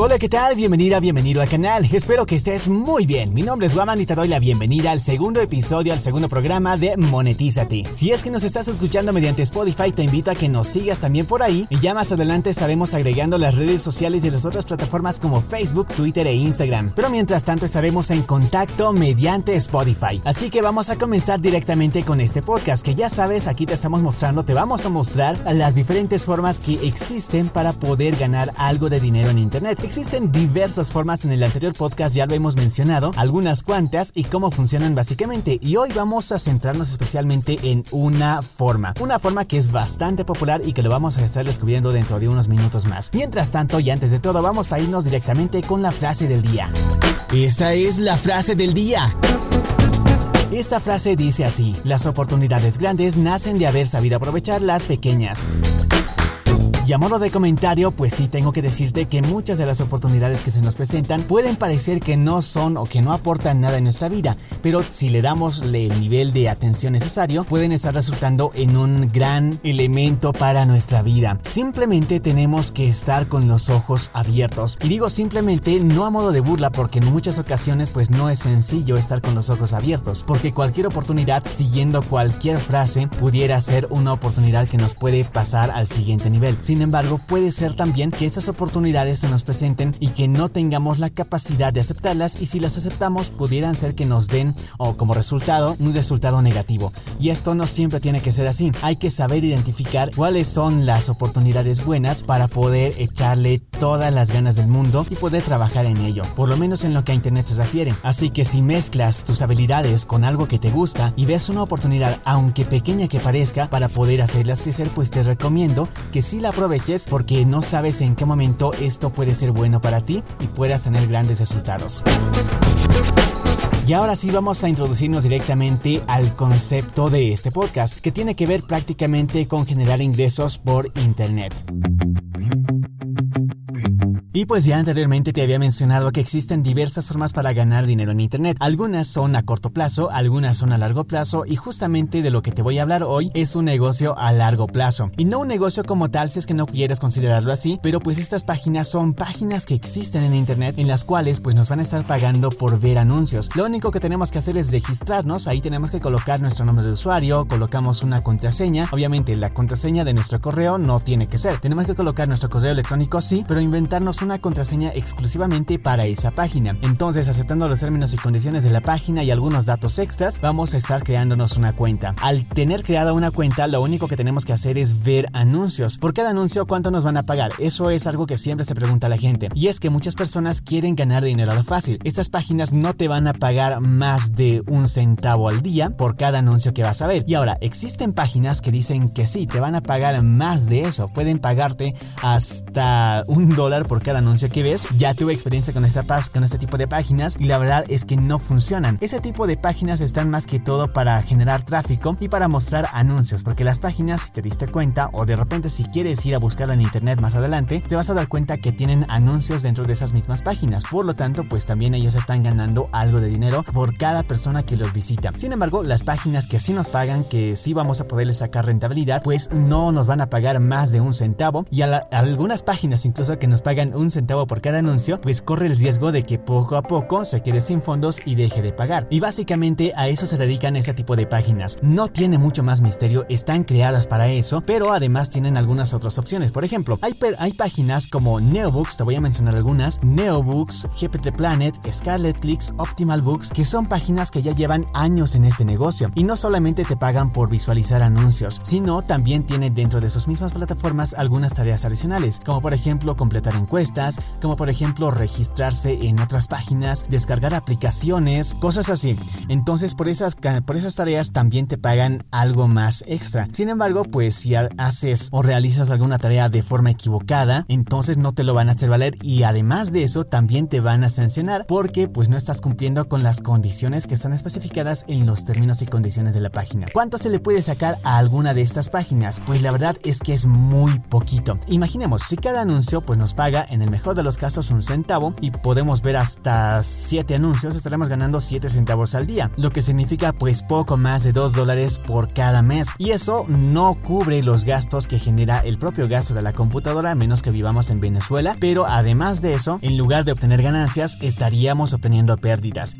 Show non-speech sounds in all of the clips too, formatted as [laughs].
Hola, ¿qué tal? Bienvenida, bienvenido al canal. Espero que estés muy bien. Mi nombre es Guaman y te doy la bienvenida al segundo episodio, al segundo programa de Monetízate. Si es que nos estás escuchando mediante Spotify, te invito a que nos sigas también por ahí y ya más adelante estaremos agregando las redes sociales de las otras plataformas como Facebook, Twitter e Instagram. Pero mientras tanto estaremos en contacto mediante Spotify. Así que vamos a comenzar directamente con este podcast que ya sabes, aquí te estamos mostrando, te vamos a mostrar las diferentes formas que existen para poder ganar algo de dinero en Internet. Existen diversas formas, en el anterior podcast ya lo hemos mencionado, algunas cuantas y cómo funcionan básicamente. Y hoy vamos a centrarnos especialmente en una forma. Una forma que es bastante popular y que lo vamos a estar descubriendo dentro de unos minutos más. Mientras tanto, y antes de todo, vamos a irnos directamente con la frase del día. Esta es la frase del día. Esta frase dice así, las oportunidades grandes nacen de haber sabido aprovechar las pequeñas. Y a modo de comentario, pues sí tengo que decirte que muchas de las oportunidades que se nos presentan pueden parecer que no son o que no aportan nada en nuestra vida, pero si le damos el nivel de atención necesario, pueden estar resultando en un gran elemento para nuestra vida. Simplemente tenemos que estar con los ojos abiertos. Y digo simplemente no a modo de burla porque en muchas ocasiones pues no es sencillo estar con los ojos abiertos, porque cualquier oportunidad siguiendo cualquier frase pudiera ser una oportunidad que nos puede pasar al siguiente nivel. Sin embargo, puede ser también que esas oportunidades se nos presenten y que no tengamos la capacidad de aceptarlas y si las aceptamos pudieran ser que nos den o como resultado un resultado negativo. Y esto no siempre tiene que ser así. Hay que saber identificar cuáles son las oportunidades buenas para poder echarle todas las ganas del mundo y poder trabajar en ello, por lo menos en lo que a internet se refiere. Así que si mezclas tus habilidades con algo que te gusta y ves una oportunidad, aunque pequeña que parezca, para poder hacerlas crecer, pues te recomiendo que si la aproveches porque no sabes en qué momento esto puede ser bueno para ti y puedas tener grandes resultados. Y ahora sí vamos a introducirnos directamente al concepto de este podcast, que tiene que ver prácticamente con generar ingresos por Internet. Y pues ya anteriormente te había mencionado que existen diversas formas para ganar dinero en Internet. Algunas son a corto plazo, algunas son a largo plazo y justamente de lo que te voy a hablar hoy es un negocio a largo plazo. Y no un negocio como tal si es que no quieres considerarlo así, pero pues estas páginas son páginas que existen en Internet en las cuales pues nos van a estar pagando por ver anuncios. Lo único que tenemos que hacer es registrarnos, ahí tenemos que colocar nuestro nombre de usuario, colocamos una contraseña, obviamente la contraseña de nuestro correo no tiene que ser, tenemos que colocar nuestro correo electrónico sí, pero inventarnos una contraseña exclusivamente para esa página. Entonces, aceptando los términos y condiciones de la página y algunos datos extras, vamos a estar creándonos una cuenta. Al tener creada una cuenta, lo único que tenemos que hacer es ver anuncios. Por cada anuncio, ¿cuánto nos van a pagar? Eso es algo que siempre se pregunta la gente. Y es que muchas personas quieren ganar dinero a lo fácil. Estas páginas no te van a pagar más de un centavo al día por cada anuncio que vas a ver. Y ahora, existen páginas que dicen que sí, te van a pagar más de eso. Pueden pagarte hasta un dólar por cada anuncio que ves. Ya tuve experiencia con esta con este tipo de páginas y la verdad es que no funcionan. Ese tipo de páginas están más que todo para generar tráfico y para mostrar anuncios, porque las páginas, si te diste cuenta, o de repente si quieres ir a buscarla en internet más adelante, te vas a dar cuenta que tienen anuncios dentro de esas mismas páginas. Por lo tanto, pues también ellos están ganando algo de dinero por cada persona que los visita. Sin embargo, las páginas que sí nos pagan, que sí vamos a poderles sacar rentabilidad, pues no nos van a pagar más de un centavo y a, a algunas páginas incluso que nos pagan un centavo por cada anuncio, pues corre el riesgo de que poco a poco se quede sin fondos y deje de pagar. Y básicamente a eso se dedican ese tipo de páginas. No tiene mucho más misterio, están creadas para eso, pero además tienen algunas otras opciones. Por ejemplo, hay, hay páginas como Neobooks, te voy a mencionar algunas, Neobooks, GPT Planet, Scarlet Clicks, Optimal Books, que son páginas que ya llevan años en este negocio. Y no solamente te pagan por visualizar anuncios, sino también tienen dentro de sus mismas plataformas algunas tareas adicionales, como por ejemplo completar encuestas, como por ejemplo registrarse en otras páginas, descargar aplicaciones, cosas así. Entonces por esas, por esas tareas también te pagan algo más extra. Sin embargo, pues si haces o realizas alguna tarea de forma equivocada, entonces no te lo van a hacer valer y además de eso también te van a sancionar porque pues no estás cumpliendo con las condiciones que están especificadas en los términos y condiciones de la página. ¿Cuánto se le puede sacar a alguna de estas páginas? Pues la verdad es que es muy poquito. Imaginemos, si cada anuncio pues nos paga en el mejor de los casos un centavo y podemos ver hasta 7 anuncios, estaremos ganando 7 centavos al día, lo que significa pues poco más de 2 dólares por cada mes. Y eso no cubre los gastos que genera el propio gasto de la computadora, a menos que vivamos en Venezuela, pero además de eso, en lugar de obtener ganancias, estaríamos obteniendo pérdidas.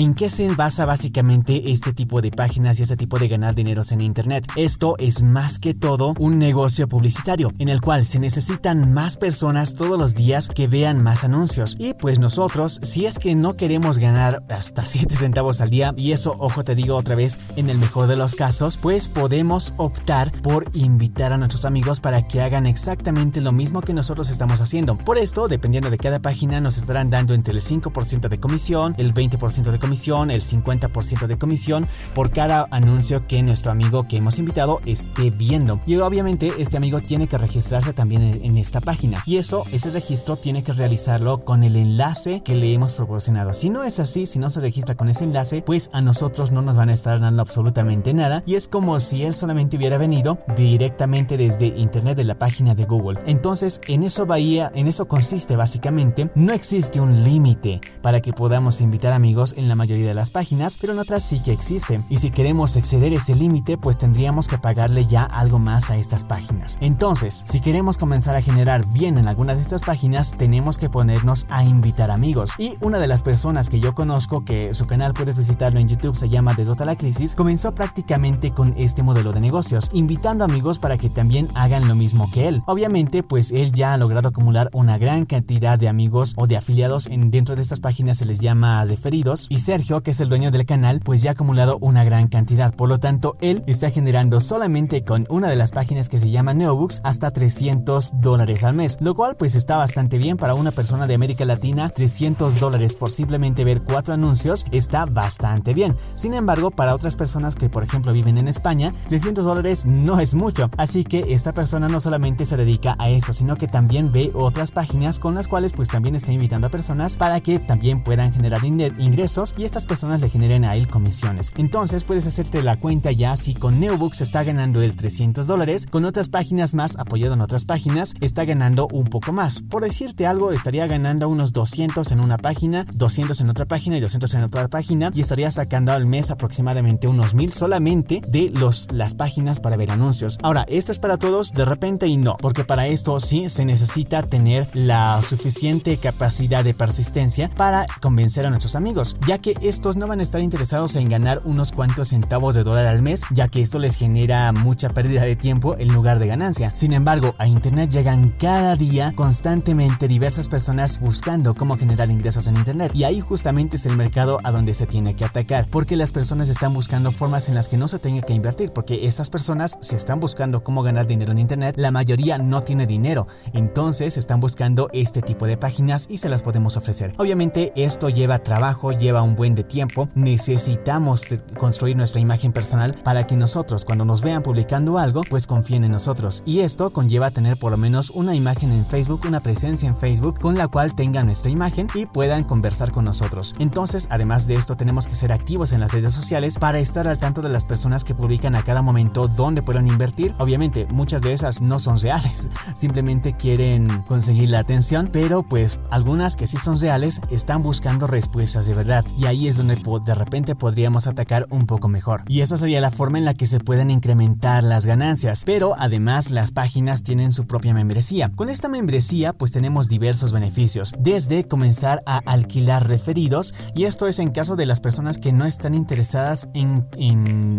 ¿En qué se basa básicamente este tipo de páginas y este tipo de ganar dineros en Internet? Esto es más que todo un negocio publicitario en el cual se necesitan más personas todos los días que vean más anuncios. Y pues nosotros, si es que no queremos ganar hasta 7 centavos al día, y eso, ojo, te digo otra vez, en el mejor de los casos, pues podemos optar por invitar a nuestros amigos para que hagan exactamente lo mismo que nosotros estamos haciendo. Por esto, dependiendo de cada página, nos estarán dando entre el 5% de comisión, el 20% de comisión, el 50% de comisión por cada anuncio que nuestro amigo que hemos invitado esté viendo. Y obviamente este amigo tiene que registrarse también en esta página. Y eso, ese registro tiene que realizarlo con el enlace que le hemos proporcionado. Si no es así, si no se registra con ese enlace, pues a nosotros no nos van a estar dando absolutamente nada. Y es como si él solamente hubiera venido directamente desde internet de la página de Google. Entonces, en eso bahía, en eso consiste básicamente, no existe un límite para que podamos invitar amigos en la mayoría de las páginas, pero en otras sí que existen. Y si queremos exceder ese límite, pues tendríamos que pagarle ya algo más a estas páginas. Entonces, si queremos comenzar a generar bien en alguna de estas páginas, tenemos que ponernos a invitar amigos. Y una de las personas que yo conozco, que su canal puedes visitarlo en YouTube, se llama Desdota la Crisis, comenzó prácticamente con este modelo de negocios, invitando amigos para que también hagan lo mismo que él. Obviamente, pues él ya ha logrado acumular una gran cantidad de amigos o de afiliados en dentro de estas páginas se les llama referidos y Sergio, que es el dueño del canal, pues ya ha acumulado una gran cantidad. Por lo tanto, él está generando solamente con una de las páginas que se llama Neobooks hasta 300 dólares al mes, lo cual pues está bastante bien para una persona de América Latina. 300 dólares por simplemente ver cuatro anuncios está bastante bien. Sin embargo, para otras personas que por ejemplo viven en España, 300 dólares no es mucho. Así que esta persona no solamente se dedica a esto, sino que también ve otras páginas con las cuales pues también está invitando a personas para que también puedan generar ingresos y estas personas le generen a él comisiones. Entonces puedes hacerte la cuenta ya si con Neobooks está ganando el 300 dólares, con otras páginas más apoyado en otras páginas está ganando un poco más. Por decirte algo, estaría ganando unos 200 en una página, 200 en otra página y 200 en otra página y estaría sacando al mes aproximadamente unos mil solamente de los, las páginas para ver anuncios. Ahora, esto es para todos de repente y no, porque para esto sí se necesita tener la suficiente capacidad de persistencia para convencer a nuestros amigos, ya que estos no van a estar interesados en ganar unos cuantos centavos de dólar al mes, ya que esto les genera mucha pérdida de tiempo en lugar de ganancia. Sin embargo, a Internet llegan cada día constantemente diversas personas buscando cómo generar ingresos en Internet, y ahí justamente es el mercado a donde se tiene que atacar, porque las personas están buscando formas en las que no se tenga que invertir, porque esas personas si están buscando cómo ganar dinero en Internet, la mayoría no tiene dinero, entonces están buscando este tipo de páginas y se las podemos ofrecer. Obviamente esto lleva trabajo, lleva un buen de tiempo, necesitamos construir nuestra imagen personal para que nosotros cuando nos vean publicando algo, pues confíen en nosotros. Y esto conlleva tener por lo menos una imagen en Facebook, una presencia en Facebook con la cual tengan nuestra imagen y puedan conversar con nosotros. Entonces, además de esto, tenemos que ser activos en las redes sociales para estar al tanto de las personas que publican a cada momento dónde pueden invertir. Obviamente, muchas de esas no son reales, [laughs] simplemente quieren conseguir la atención, pero pues algunas que sí son reales están buscando respuestas de verdad y ahí es donde de repente podríamos atacar un poco mejor. Y esa sería la forma en la que se pueden incrementar las ganancias, pero además las páginas tienen su propia membresía. Con esta membresía pues tenemos diversos beneficios, desde comenzar a alquilar referidos y esto es en caso de las personas que no están interesadas en,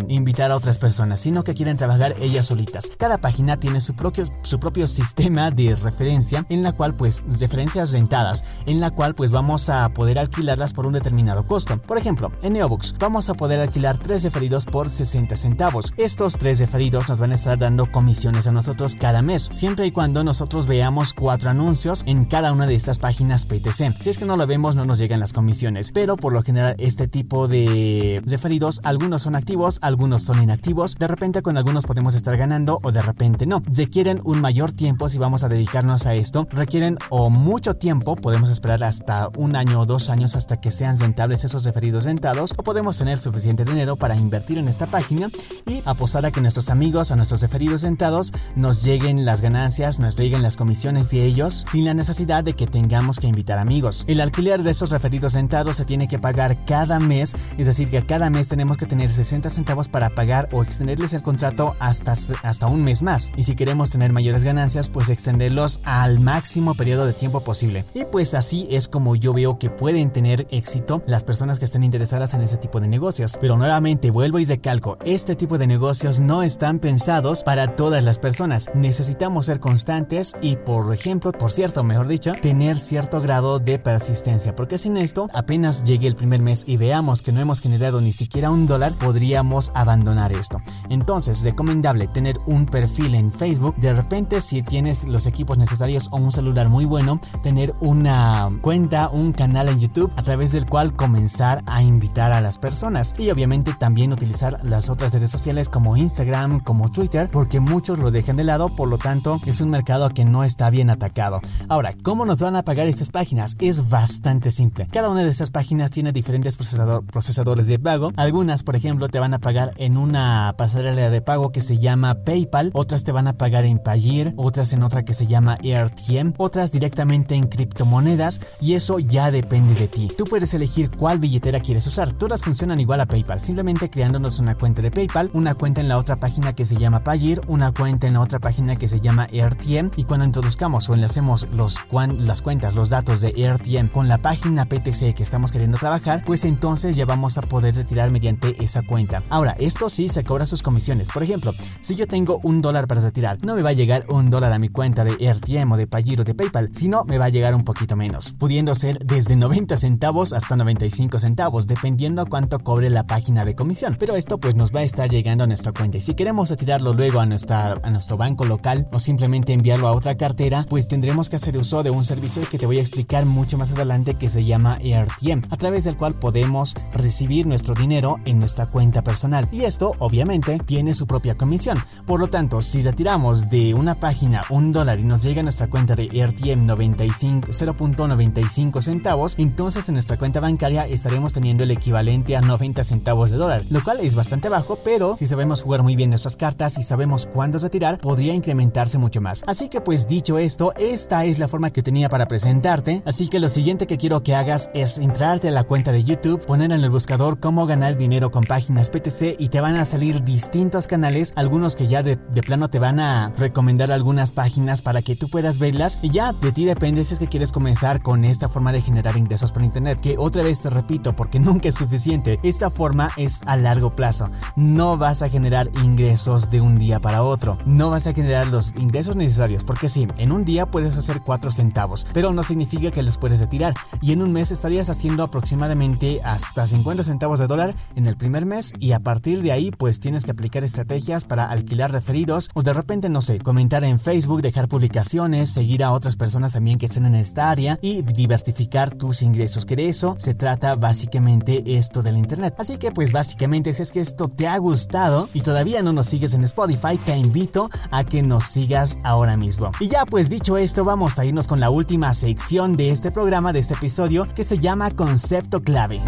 invitar a otras personas, sino que quieren trabajar ellas solitas. Cada página tiene su propio, su propio sistema de referencia en la cual pues referencias rentadas, en la cual pues vamos a poder alquilarlas por un determinado costo. Por ejemplo, en Neobooks vamos a poder alquilar tres referidos por 60 centavos. Estos tres referidos nos van a estar dando comisiones a nosotros cada mes, siempre y cuando nosotros veamos cuatro anuncios en cada una de estas páginas PTC. Si es que no lo vemos, no nos llegan las comisiones, pero por lo general este tipo de referidos, algunos son activos, algunos son inactivos. De repente con algunos podemos estar ganando o de repente no. Requieren un mayor tiempo si vamos a dedicarnos a esto. Requieren o mucho tiempo, podemos esperar hasta un año o dos años hasta que sean rentables esos referidos dentados o podemos tener suficiente dinero para invertir en esta página y apostar a que nuestros amigos, a nuestros referidos dentados, nos lleguen las ganancias, nos lleguen las comisiones de ellos sin la necesidad de que tengamos que invitar amigos. El alquiler de esos referidos dentados se tiene que pagar cada mes, es decir, que cada mes tenemos que tener 60 centavos para pagar o extenderles el contrato hasta, hasta un mes más. Y si queremos tener mayores ganancias, pues extenderlos al máximo periodo de tiempo posible. Y pues así es como yo veo que pueden tener éxito las personas que estén interesadas en ese tipo de negocios. Pero nuevamente vuelvo y recalco, este tipo de negocios no están pensados para todas las personas. Necesitamos ser constantes y por ejemplo, por cierto, mejor dicho, tener cierto grado de persistencia, porque sin esto, apenas llegue el primer mes y veamos que no hemos generado ni siquiera un dólar, podríamos abandonar esto. Entonces, recomendable tener un perfil en Facebook. De repente, si tienes los equipos necesarios o un celular muy bueno, tener una cuenta, un canal en YouTube a través del cual comenzar a invitar a las personas. Y obviamente también utilizar las otras redes sociales como Instagram, como Twitter, porque muchos lo dejan de lado, por lo tanto es un mercado que no está bien atacado. Ahora, ¿cómo nos van a pagar estas páginas? Es bastante simple. Cada una de estas páginas tiene diferentes procesadores de pago. Algunas, por ejemplo, te van a pagar en una pasarela de pago que se llama PayPal, otras te van a pagar en Payeer, otras en otra que se llama AirTM, otras directamente en criptomonedas y eso ya depende de ti. Tú puedes elegir cuál billetera quieres usar. Todas funcionan igual a PayPal, simplemente creándonos una cuenta de PayPal, una cuenta en la otra página que se llama Payeer, una cuenta en la otra página que se llama AirTM y cuando introduzcamos o enlacemos las cuentas, los datos de AirTM con la página PTC que estamos queriendo trabajar, pues entonces ya vamos a poder retirar mediante esa cuenta. Ahora, esto sí se cobra sus comisiones. Por ejemplo, si yo tengo un dólar para retirar, no me va a llegar un dólar a mi cuenta de AirTM o de Payeer o de PayPal, sino me va a llegar un poquito menos, pudiendo ser desde 90 centavos hasta 95 centavos, dependiendo cuánto cobre la página de comisión. Pero esto pues nos va a estar llegando a nuestra cuenta y si queremos retirarlo luego a, nuestra, a nuestro banco local o simplemente enviarlo a otra cartera, pues tendremos que hacer uso de un servicio que te voy a explicar mucho más adelante que se llama AirTM, a través del cual podemos recibir nuestro dinero en nuestra cuenta personal. Y esto obviamente tiene su propia comisión. Por lo tanto, si retiramos de una página un dólar y nos llega a nuestra cuenta de AirTM 95 0.95 centavos, entonces en nuestra cuenta bancaria estaremos teniendo el equivalente a 90 centavos de dólar, lo cual es bastante bajo, pero si sabemos jugar muy bien nuestras cartas y sabemos cuándo retirar, podría incrementarse mucho más. Así que pues dicho esto, esta es la forma que tenía para presentarte, así que lo siguiente que quiero que hagas es entrarte a la cuenta de YouTube, poner en el buscador cómo ganar dinero con páginas PTC y te van a salir distintos canales, algunos que ya de, de plano te van a recomendar algunas páginas para que tú puedas verlas y ya de ti depende si es que quieres comenzar con esta forma de generar ingresos por internet, que otra vez te repito porque nunca es suficiente, esta forma es a largo plazo, no vas a generar ingresos de un día para otro, no vas a generar los ingresos necesarios, porque sí, en un día puedes hacer 4 centavos, pero no significa que los puedes retirar. Y en un mes estarías haciendo aproximadamente hasta 50 centavos de dólar en el primer mes y a partir de ahí pues tienes que aplicar estrategias para alquilar referidos o de repente no sé, comentar en Facebook, dejar publicaciones, seguir a otras personas también que estén en esta área y diversificar tus ingresos, que de eso se trata básicamente esto del internet. Así que pues básicamente si es que esto te ha gustado y todavía no nos sigues en Spotify, te invito a que nos sigas ahora mismo. Y ya pues dicho esto, vamos a irnos con la última sección de este programa, de este episodio, que se llama Concepto Clave.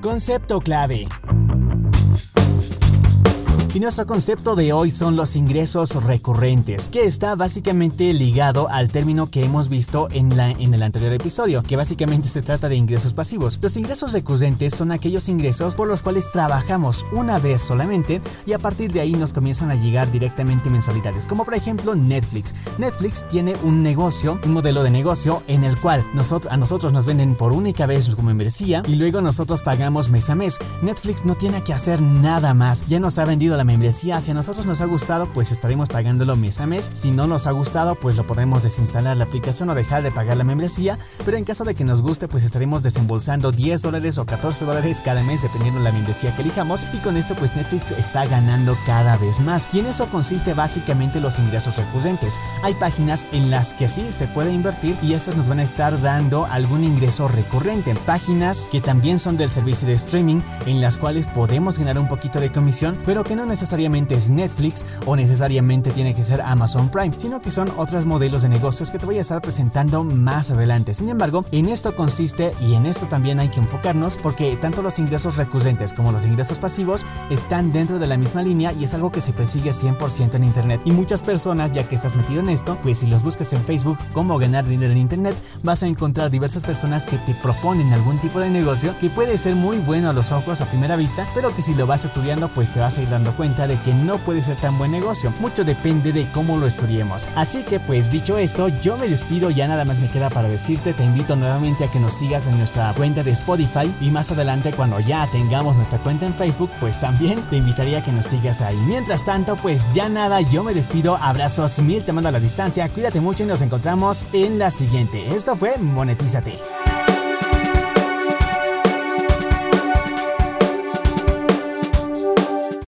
Concepto Clave. Y nuestro concepto de hoy son los ingresos recurrentes, que está básicamente ligado al término que hemos visto en, la, en el anterior episodio, que básicamente se trata de ingresos pasivos. Los ingresos recurrentes son aquellos ingresos por los cuales trabajamos una vez solamente y a partir de ahí nos comienzan a llegar directamente mensualidades, como por ejemplo Netflix. Netflix tiene un negocio, un modelo de negocio en el cual nosotros, a nosotros nos venden por única vez como membresía y luego nosotros pagamos mes a mes. Netflix no tiene que hacer nada más, ya nos ha vendido la membresía. Si a nosotros nos ha gustado, pues estaremos pagándolo mes a mes. Si no nos ha gustado, pues lo podremos desinstalar la aplicación o dejar de pagar la membresía. Pero en caso de que nos guste, pues estaremos desembolsando 10 dólares o 14 dólares cada mes, dependiendo de la membresía que elijamos. Y con esto, pues Netflix está ganando cada vez más. Y en eso consiste básicamente los ingresos recurrentes. Hay páginas en las que sí se puede invertir y esas nos van a estar dando algún ingreso recurrente. Páginas que también son del servicio de streaming, en las cuales podemos generar un poquito de comisión, pero que no necesariamente es Netflix o necesariamente tiene que ser Amazon Prime, sino que son otros modelos de negocios que te voy a estar presentando más adelante. Sin embargo, en esto consiste y en esto también hay que enfocarnos porque tanto los ingresos recurrentes como los ingresos pasivos están dentro de la misma línea y es algo que se persigue 100% en Internet. Y muchas personas, ya que estás metido en esto, pues si los buscas en Facebook, cómo ganar dinero en Internet, vas a encontrar diversas personas que te proponen algún tipo de negocio que puede ser muy bueno a los ojos a primera vista, pero que si lo vas estudiando, pues te vas a ir dando cuenta de que no puede ser tan buen negocio. Mucho depende de cómo lo estudiemos. Así que pues dicho esto, yo me despido, ya nada más me queda para decirte, te invito nuevamente a que nos sigas en nuestra cuenta de Spotify y más adelante cuando ya tengamos nuestra cuenta en Facebook, pues también te invitaría a que nos sigas ahí. Mientras tanto, pues ya nada, yo me despido, abrazos mil, te mando a la distancia, cuídate mucho y nos encontramos en la siguiente. Esto fue Monetízate.